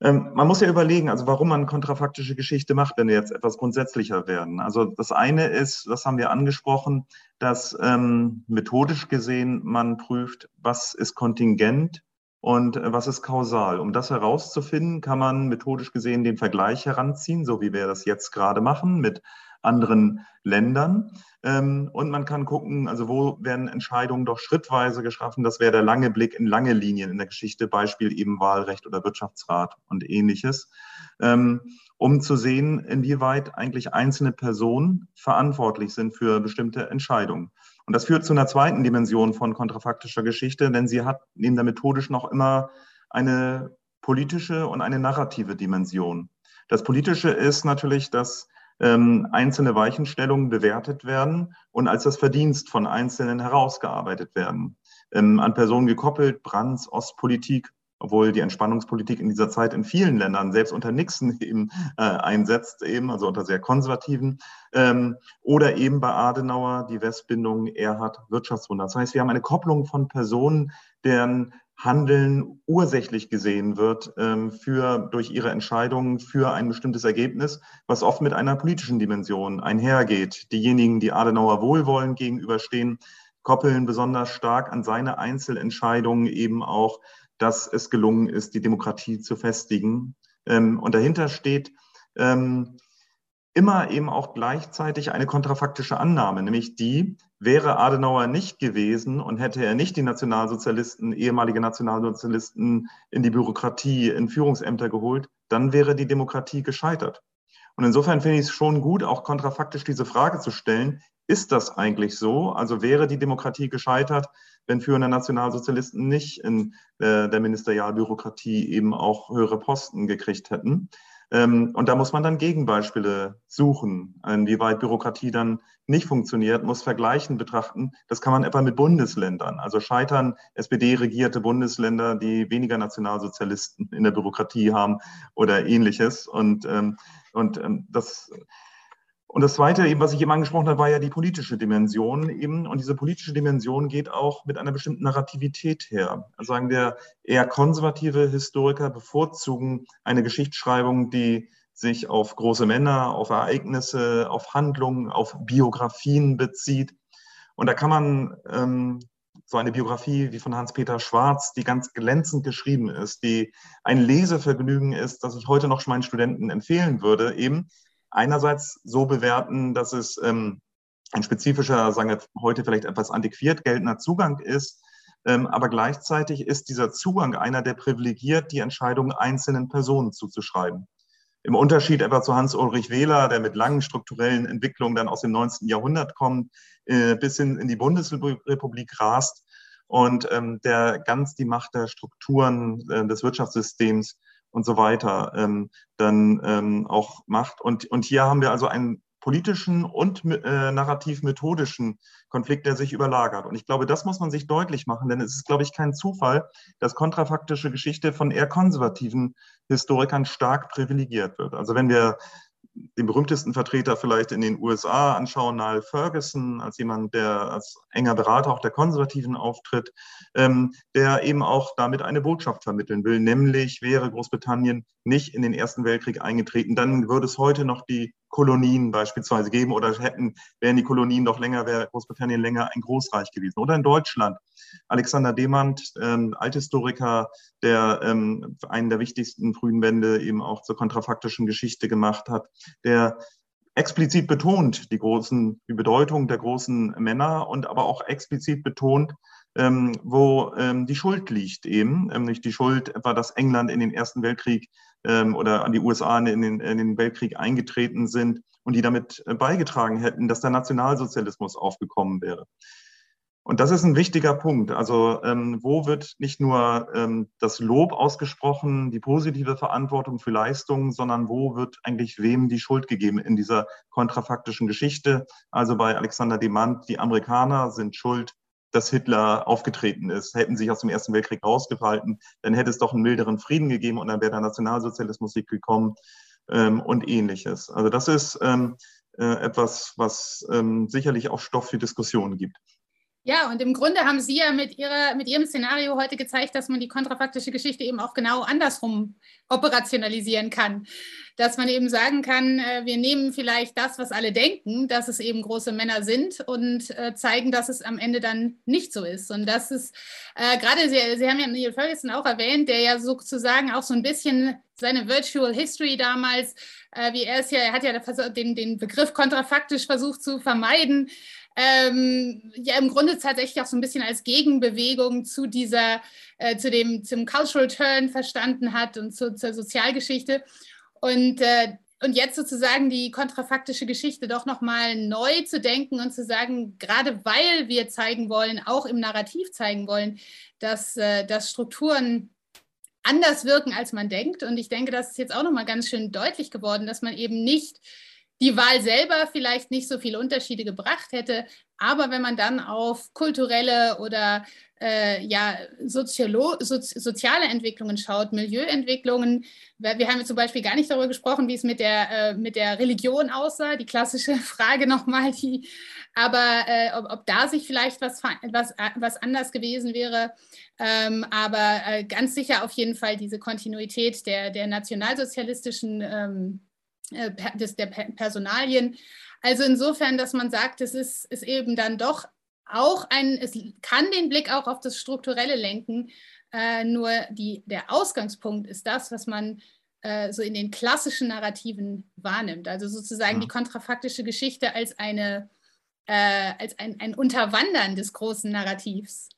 Speaker 3: Ähm, man muss ja überlegen, also warum man kontrafaktische Geschichte macht, wenn wir jetzt etwas grundsätzlicher werden. Also das eine ist, das haben wir angesprochen, dass ähm, methodisch gesehen man prüft, was ist kontingent und äh, was ist kausal. Um das herauszufinden, kann man methodisch gesehen den Vergleich heranziehen, so wie wir das jetzt gerade machen mit anderen Ländern. Ähm, und man kann gucken, also wo werden Entscheidungen doch schrittweise geschaffen. Das wäre der lange Blick in lange Linien in der Geschichte, Beispiel eben Wahlrecht oder Wirtschaftsrat und ähnliches, ähm, um zu sehen, inwieweit eigentlich einzelne Personen verantwortlich sind für bestimmte Entscheidungen. Und das führt zu einer zweiten Dimension von kontrafaktischer Geschichte, denn sie hat neben der methodischen noch immer eine politische und eine narrative Dimension. Das Politische ist natürlich, dass ähm, einzelne Weichenstellungen bewertet werden und als das Verdienst von Einzelnen herausgearbeitet werden. Ähm, an Personen gekoppelt, Brands, Ostpolitik, obwohl die Entspannungspolitik in dieser Zeit in vielen Ländern, selbst unter Nixon eben äh, einsetzt, eben, also unter sehr konservativen, ähm, oder eben bei Adenauer die Westbindung Erhard Wirtschaftswunder. Das heißt, wir haben eine Kopplung von Personen, deren Handeln ursächlich gesehen wird ähm, für, durch ihre Entscheidungen für ein bestimmtes Ergebnis, was oft mit einer politischen Dimension einhergeht. Diejenigen, die Adenauer wohlwollend gegenüberstehen, koppeln besonders stark an seine Einzelentscheidungen eben auch, dass es gelungen ist, die Demokratie zu festigen. Ähm, und dahinter steht ähm, immer eben auch gleichzeitig eine kontrafaktische Annahme, nämlich die, Wäre Adenauer nicht gewesen und hätte er nicht die Nationalsozialisten, ehemalige Nationalsozialisten in die Bürokratie, in Führungsämter geholt, dann wäre die Demokratie gescheitert. Und insofern finde ich es schon gut, auch kontrafaktisch diese Frage zu stellen, ist das eigentlich so? Also wäre die Demokratie gescheitert, wenn führende Nationalsozialisten nicht in äh, der Ministerialbürokratie eben auch höhere Posten gekriegt hätten? Ähm, und da muss man dann Gegenbeispiele suchen, inwieweit Bürokratie dann nicht funktioniert, muss Vergleichen betrachten. Das kann man etwa mit Bundesländern. Also scheitern SPD-regierte Bundesländer, die weniger Nationalsozialisten in der Bürokratie haben oder ähnliches. Und, ähm, und ähm, das und das Zweite, eben, was ich eben angesprochen habe, war ja die politische Dimension eben. Und diese politische Dimension geht auch mit einer bestimmten Narrativität her. Also sagen der eher konservative Historiker bevorzugen eine Geschichtsschreibung, die sich auf große Männer, auf Ereignisse, auf Handlungen, auf Biografien bezieht. Und da kann man ähm, so eine Biografie wie von Hans-Peter Schwarz, die ganz glänzend geschrieben ist, die ein Lesevergnügen ist, das ich heute noch meinen Studenten empfehlen würde, eben einerseits so bewerten, dass es ähm, ein spezifischer, sagen wir heute vielleicht etwas antiquiert geltender Zugang ist, ähm, aber gleichzeitig ist dieser Zugang einer, der privilegiert, die Entscheidung einzelnen Personen zuzuschreiben. Im Unterschied etwa zu Hans-Ulrich Wähler, der mit langen strukturellen Entwicklungen dann aus dem 19. Jahrhundert kommt, äh, bis hin in die Bundesrepublik rast und ähm, der ganz die Macht der Strukturen äh, des Wirtschaftssystems und so weiter ähm, dann ähm, auch macht. Und, und hier haben wir also einen politischen und äh, narrativ-methodischen Konflikt, der sich überlagert. Und ich glaube, das muss man sich deutlich machen, denn es ist, glaube ich, kein Zufall, dass kontrafaktische Geschichte von eher konservativen Historikern stark privilegiert wird. Also wenn wir den berühmtesten Vertreter vielleicht in den USA anschauen, Niall Ferguson, als jemand, der als enger Berater auch der Konservativen auftritt, ähm, der eben auch damit eine Botschaft vermitteln will, nämlich wäre Großbritannien nicht in den Ersten Weltkrieg eingetreten, dann würde es heute noch die Kolonien beispielsweise geben oder hätten, wären die Kolonien noch länger, wäre Großbritannien länger ein Großreich gewesen. Oder in Deutschland. Alexander Demand, ähm, Althistoriker, der ähm, einen der wichtigsten frühen Wände eben auch zur kontrafaktischen Geschichte gemacht hat, der explizit betont die großen, die Bedeutung der großen Männer und aber auch explizit betont, ähm, wo ähm, die Schuld liegt eben, ähm, nicht die Schuld etwa, dass England in den Ersten Weltkrieg ähm, oder an die USA in den, in den Weltkrieg eingetreten sind und die damit beigetragen hätten, dass der Nationalsozialismus aufgekommen wäre. Und das ist ein wichtiger Punkt. Also ähm, wo wird nicht nur ähm, das Lob ausgesprochen, die positive Verantwortung für Leistungen, sondern wo wird eigentlich wem die Schuld gegeben in dieser kontrafaktischen Geschichte? Also bei Alexander Demand, die Amerikaner sind schuld, dass Hitler aufgetreten ist. Hätten sich aus dem Ersten Weltkrieg rausgehalten, dann hätte es doch einen milderen Frieden gegeben und dann wäre der Nationalsozialismus nicht gekommen ähm, und ähnliches. Also das ist ähm, äh, etwas, was ähm, sicherlich auch Stoff für Diskussionen gibt.
Speaker 2: Ja, und im Grunde haben Sie ja mit, ihrer, mit Ihrem Szenario heute gezeigt, dass man die kontrafaktische Geschichte eben auch genau andersrum operationalisieren kann. Dass man eben sagen kann, äh, wir nehmen vielleicht das, was alle denken, dass es eben große Männer sind und äh, zeigen, dass es am Ende dann nicht so ist. Und das ist äh, gerade, Sie, Sie haben ja Neil Ferguson auch erwähnt, der ja sozusagen auch so ein bisschen seine Virtual History damals, äh, wie er es ja, er hat ja den, den Begriff kontrafaktisch versucht zu vermeiden ähm, ja im Grunde tatsächlich auch so ein bisschen als Gegenbewegung zu dieser, äh, zu dem, zum Cultural Turn verstanden hat und zu, zur Sozialgeschichte. Und, äh, und jetzt sozusagen die kontrafaktische Geschichte doch nochmal neu zu denken und zu sagen, gerade weil wir zeigen wollen, auch im Narrativ zeigen wollen, dass, äh, dass Strukturen anders wirken, als man denkt. Und ich denke, das ist jetzt auch nochmal ganz schön deutlich geworden, dass man eben nicht die Wahl selber vielleicht nicht so viele Unterschiede gebracht hätte, aber wenn man dann auf kulturelle oder äh, ja, Soziolo so, soziale Entwicklungen schaut, Milieuentwicklungen. Wir haben zum Beispiel gar nicht darüber gesprochen, wie es mit der, äh, mit der Religion aussah, die klassische Frage nochmal, die, aber äh, ob, ob, da sich vielleicht was, was, was anders gewesen wäre. Ähm, aber äh, ganz sicher auf jeden Fall diese Kontinuität der, der nationalsozialistischen ähm, äh, des, der Personalien. Also insofern, dass man sagt, es ist, ist eben dann doch auch ein, es kann den Blick auch auf das Strukturelle lenken, äh, nur die, der Ausgangspunkt ist das, was man äh, so in den klassischen Narrativen wahrnimmt. Also sozusagen ja. die kontrafaktische Geschichte als, eine, äh, als ein, ein Unterwandern des großen Narrativs.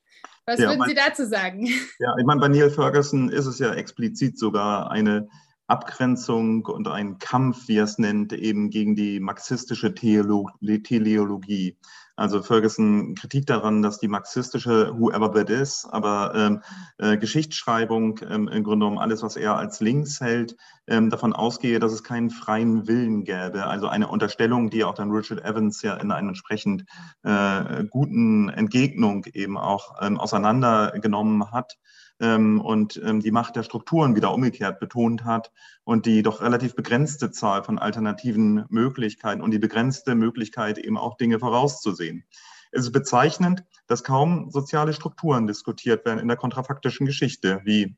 Speaker 2: Was ja, würden Sie dazu sagen?
Speaker 3: Ja, ich meine, bei Neil Ferguson ist es ja explizit sogar eine Abgrenzung und ein Kampf, wie er es nennt, eben gegen die marxistische Teleologie. Also Ferguson Kritik daran, dass die marxistische Whoever that is, aber ähm, äh, Geschichtsschreibung ähm, im Grunde genommen alles, was er als links hält, ähm, davon ausgehe, dass es keinen freien Willen gäbe. Also eine Unterstellung, die auch dann Richard Evans ja in einer entsprechend äh, guten Entgegnung eben auch ähm, auseinandergenommen hat und ähm, die Macht der Strukturen wieder umgekehrt betont hat und die doch relativ begrenzte Zahl von alternativen Möglichkeiten und die begrenzte Möglichkeit eben auch Dinge vorauszusehen. Es ist bezeichnend, dass kaum soziale Strukturen diskutiert werden in der kontrafaktischen Geschichte, wie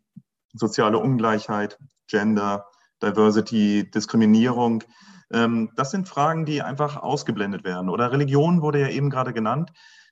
Speaker 3: soziale Ungleichheit, Gender, Diversity, Diskriminierung. Ähm, das sind Fragen, die einfach ausgeblendet werden. Oder Religion wurde ja eben gerade genannt.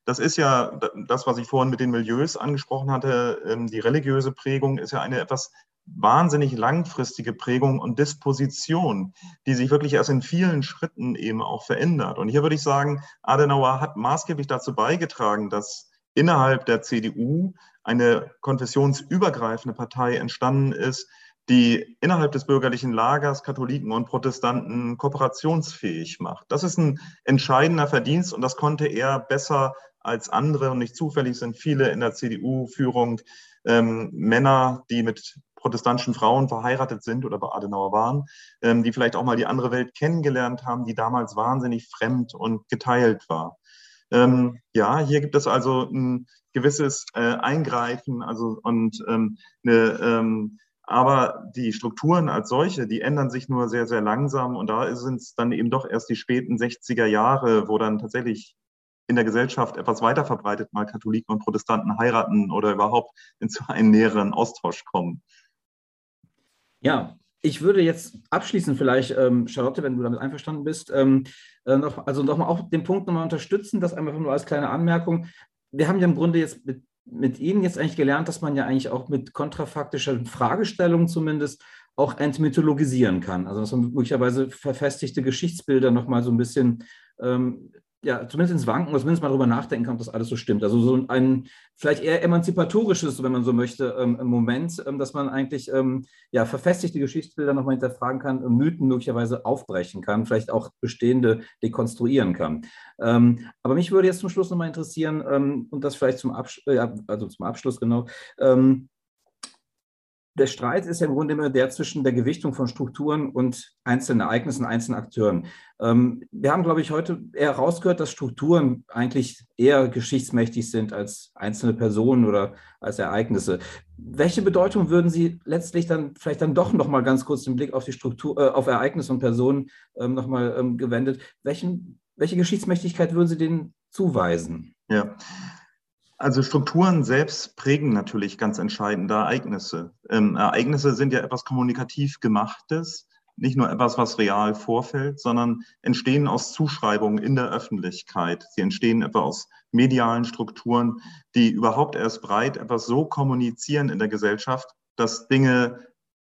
Speaker 3: Das ist ja das, was ich vorhin mit den Milieus angesprochen hatte. Ähm, die religiöse Prägung ist ja eine etwas wahnsinnig langfristige Prägung und Disposition, die sich wirklich erst in vielen Schritten eben auch verändert. Und hier würde ich sagen, Adenauer hat maßgeblich dazu beigetragen, dass innerhalb der CDU eine konfessionsübergreifende Partei entstanden ist, die innerhalb des bürgerlichen Lagers Katholiken und Protestanten kooperationsfähig macht. Das ist ein entscheidender Verdienst und das konnte er besser als andere. Und nicht zufällig sind viele in der CDU-Führung ähm, Männer, die mit protestantischen Frauen verheiratet sind oder bei Adenauer waren, ähm, die vielleicht auch mal die andere Welt kennengelernt haben, die damals wahnsinnig fremd und geteilt war. Ähm, ja, hier gibt es also ein gewisses äh, Eingreifen, also und ähm, eine, ähm, aber die Strukturen als solche, die ändern sich nur sehr, sehr langsam und da sind es dann eben doch erst die späten 60er Jahre, wo dann tatsächlich in der Gesellschaft etwas weiter verbreitet mal Katholiken und Protestanten heiraten oder überhaupt in zu einem näheren Austausch kommen.
Speaker 1: Ja, ich würde jetzt abschließend vielleicht, ähm, Charlotte, wenn du damit einverstanden bist, ähm, äh, noch, also nochmal auch den Punkt nochmal unterstützen, das einfach nur als kleine Anmerkung. Wir haben ja im Grunde jetzt mit, mit Ihnen jetzt eigentlich gelernt, dass man ja eigentlich auch mit kontrafaktischer Fragestellung zumindest auch entmythologisieren kann. Also dass man möglicherweise verfestigte Geschichtsbilder nochmal so ein bisschen ähm, ja, zumindest ins Wanken, zumindest mal darüber nachdenken kann, ob das alles so stimmt. Also so ein vielleicht eher emanzipatorisches, wenn man so möchte, ähm, Moment, ähm, dass man eigentlich ähm, ja, verfestigte Geschichtsbilder nochmal hinterfragen kann, Mythen möglicherweise aufbrechen kann, vielleicht auch bestehende dekonstruieren kann. Ähm, aber mich würde jetzt zum Schluss nochmal interessieren, ähm, und das vielleicht zum, Absch äh, also zum Abschluss genau, ähm, der Streit ist ja im Grunde immer der zwischen der Gewichtung von Strukturen und einzelnen Ereignissen, einzelnen Akteuren. Ähm, wir haben, glaube ich, heute eher rausgehört, dass Strukturen eigentlich eher geschichtsmächtig sind als einzelne Personen oder als Ereignisse. Welche Bedeutung würden Sie letztlich dann vielleicht dann doch noch mal ganz kurz den Blick auf die Struktur, äh, auf Ereignisse und Personen ähm, noch mal ähm, gewendet? Welchen, welche Geschichtsmächtigkeit würden Sie denen zuweisen?
Speaker 3: Ja, also Strukturen selbst prägen natürlich ganz entscheidende Ereignisse. Ähm, Ereignisse sind ja etwas kommunikativ gemachtes, nicht nur etwas, was real vorfällt, sondern entstehen aus Zuschreibungen in der Öffentlichkeit. Sie entstehen etwa aus medialen Strukturen, die überhaupt erst breit etwas so kommunizieren in der Gesellschaft, dass Dinge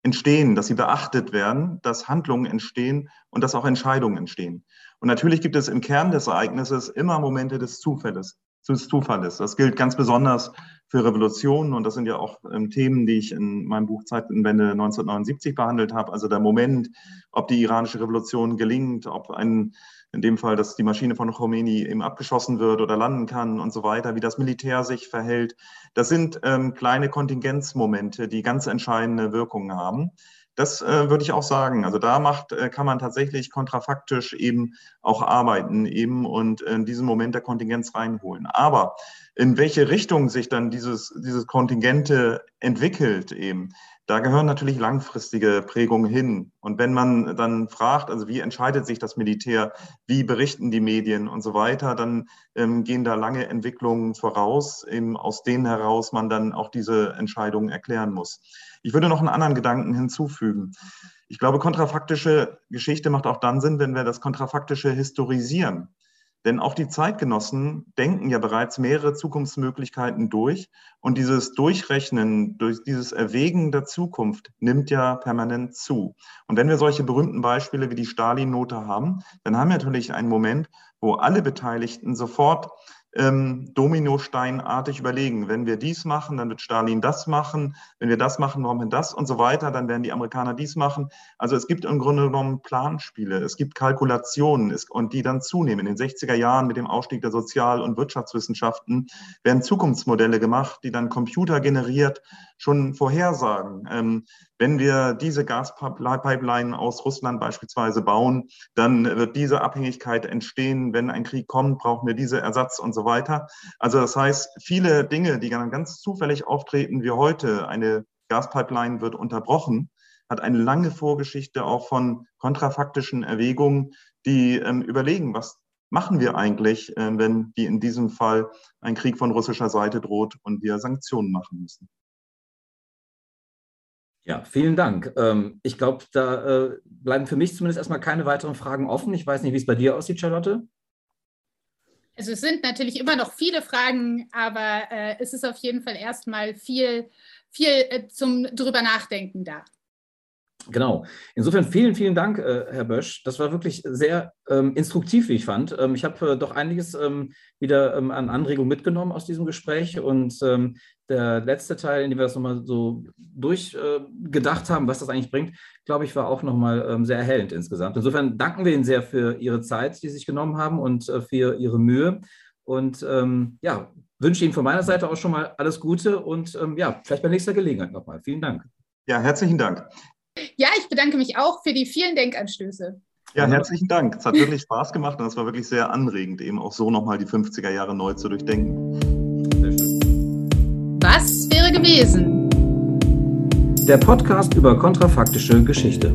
Speaker 3: entstehen, dass sie beachtet werden, dass Handlungen entstehen und dass auch Entscheidungen entstehen. Und natürlich gibt es im Kern des Ereignisses immer Momente des Zufalles des Zufalles. Das gilt ganz besonders für Revolutionen und das sind ja auch ähm, Themen, die ich in meinem Buch Zeitenwende 1979 behandelt habe. Also der Moment, ob die iranische Revolution gelingt, ob ein in dem Fall, dass die Maschine von Khomeini eben abgeschossen wird oder landen kann und so weiter, wie das Militär sich verhält. Das sind ähm, kleine Kontingenzmomente, die ganz entscheidende Wirkungen haben. Das äh, würde ich auch sagen. Also da macht, äh, kann man tatsächlich kontrafaktisch eben auch arbeiten eben und in diesem Moment der Kontingenz reinholen. Aber in welche Richtung sich dann dieses, dieses Kontingente entwickelt eben, da gehören natürlich langfristige Prägungen hin. Und wenn man dann fragt, also wie entscheidet sich das Militär, wie berichten die Medien und so weiter, dann ähm, gehen da lange Entwicklungen voraus, eben aus denen heraus man dann auch diese Entscheidungen erklären muss. Ich würde noch einen anderen Gedanken hinzufügen. Ich glaube, kontrafaktische Geschichte macht auch dann Sinn, wenn wir das kontrafaktische historisieren. Denn auch die Zeitgenossen denken ja bereits mehrere Zukunftsmöglichkeiten durch. Und dieses Durchrechnen, durch dieses Erwägen der Zukunft nimmt ja permanent zu. Und wenn wir solche berühmten Beispiele wie die Stalin-Note haben, dann haben wir natürlich einen Moment, wo alle Beteiligten sofort ähm, Dominosteinartig überlegen. Wenn wir dies machen, dann wird Stalin das machen. Wenn wir das machen, warum wir das und so weiter, dann werden die Amerikaner dies machen. Also es gibt im Grunde genommen Planspiele, es gibt Kalkulationen und die dann zunehmen. In den 60er Jahren mit dem Ausstieg der Sozial- und Wirtschaftswissenschaften werden Zukunftsmodelle gemacht, die dann Computer generiert schon vorhersagen. Ähm, wenn wir diese Gaspipeline aus Russland beispielsweise bauen, dann wird diese Abhängigkeit entstehen. Wenn ein Krieg kommt, brauchen wir diese Ersatz und so weiter. Also das heißt, viele Dinge, die dann ganz zufällig auftreten wie heute, eine Gaspipeline wird unterbrochen, hat eine lange Vorgeschichte auch von kontrafaktischen Erwägungen, die ähm, überlegen, was machen wir eigentlich, äh, wenn wie in diesem Fall ein Krieg von russischer Seite droht und wir Sanktionen machen müssen.
Speaker 1: Ja, vielen Dank. Ähm, ich glaube, da äh, bleiben für mich zumindest erstmal keine weiteren Fragen offen. Ich weiß nicht, wie es bei dir aussieht, Charlotte.
Speaker 2: Also es sind natürlich immer noch viele Fragen, aber äh, es ist auf jeden Fall erstmal viel, viel äh, zum drüber nachdenken da.
Speaker 1: Genau. Insofern vielen, vielen Dank, Herr Bösch. Das war wirklich sehr ähm, instruktiv, wie ich fand. Ähm, ich habe äh, doch einiges ähm, wieder ähm, an Anregungen mitgenommen aus diesem Gespräch. Und ähm, der letzte Teil, in dem wir das nochmal so durchgedacht äh, haben, was das eigentlich bringt, glaube ich, war auch nochmal ähm, sehr erhellend insgesamt. Insofern danken wir Ihnen sehr für Ihre Zeit, die Sie sich genommen haben und äh, für Ihre Mühe. Und ja, wünsche Ihnen von meiner Seite auch schon mal alles Gute und ja, vielleicht bei nächster Gelegenheit nochmal. Vielen Dank.
Speaker 3: Ja, herzlichen Dank.
Speaker 2: Ja, ich bedanke mich auch für die vielen Denkanstöße.
Speaker 3: Ja, herzlichen Dank. Es hat wirklich Spaß gemacht und es war wirklich sehr anregend, eben auch so nochmal die 50er Jahre neu zu durchdenken.
Speaker 2: Was wäre gewesen?
Speaker 1: Der Podcast über kontrafaktische Geschichte.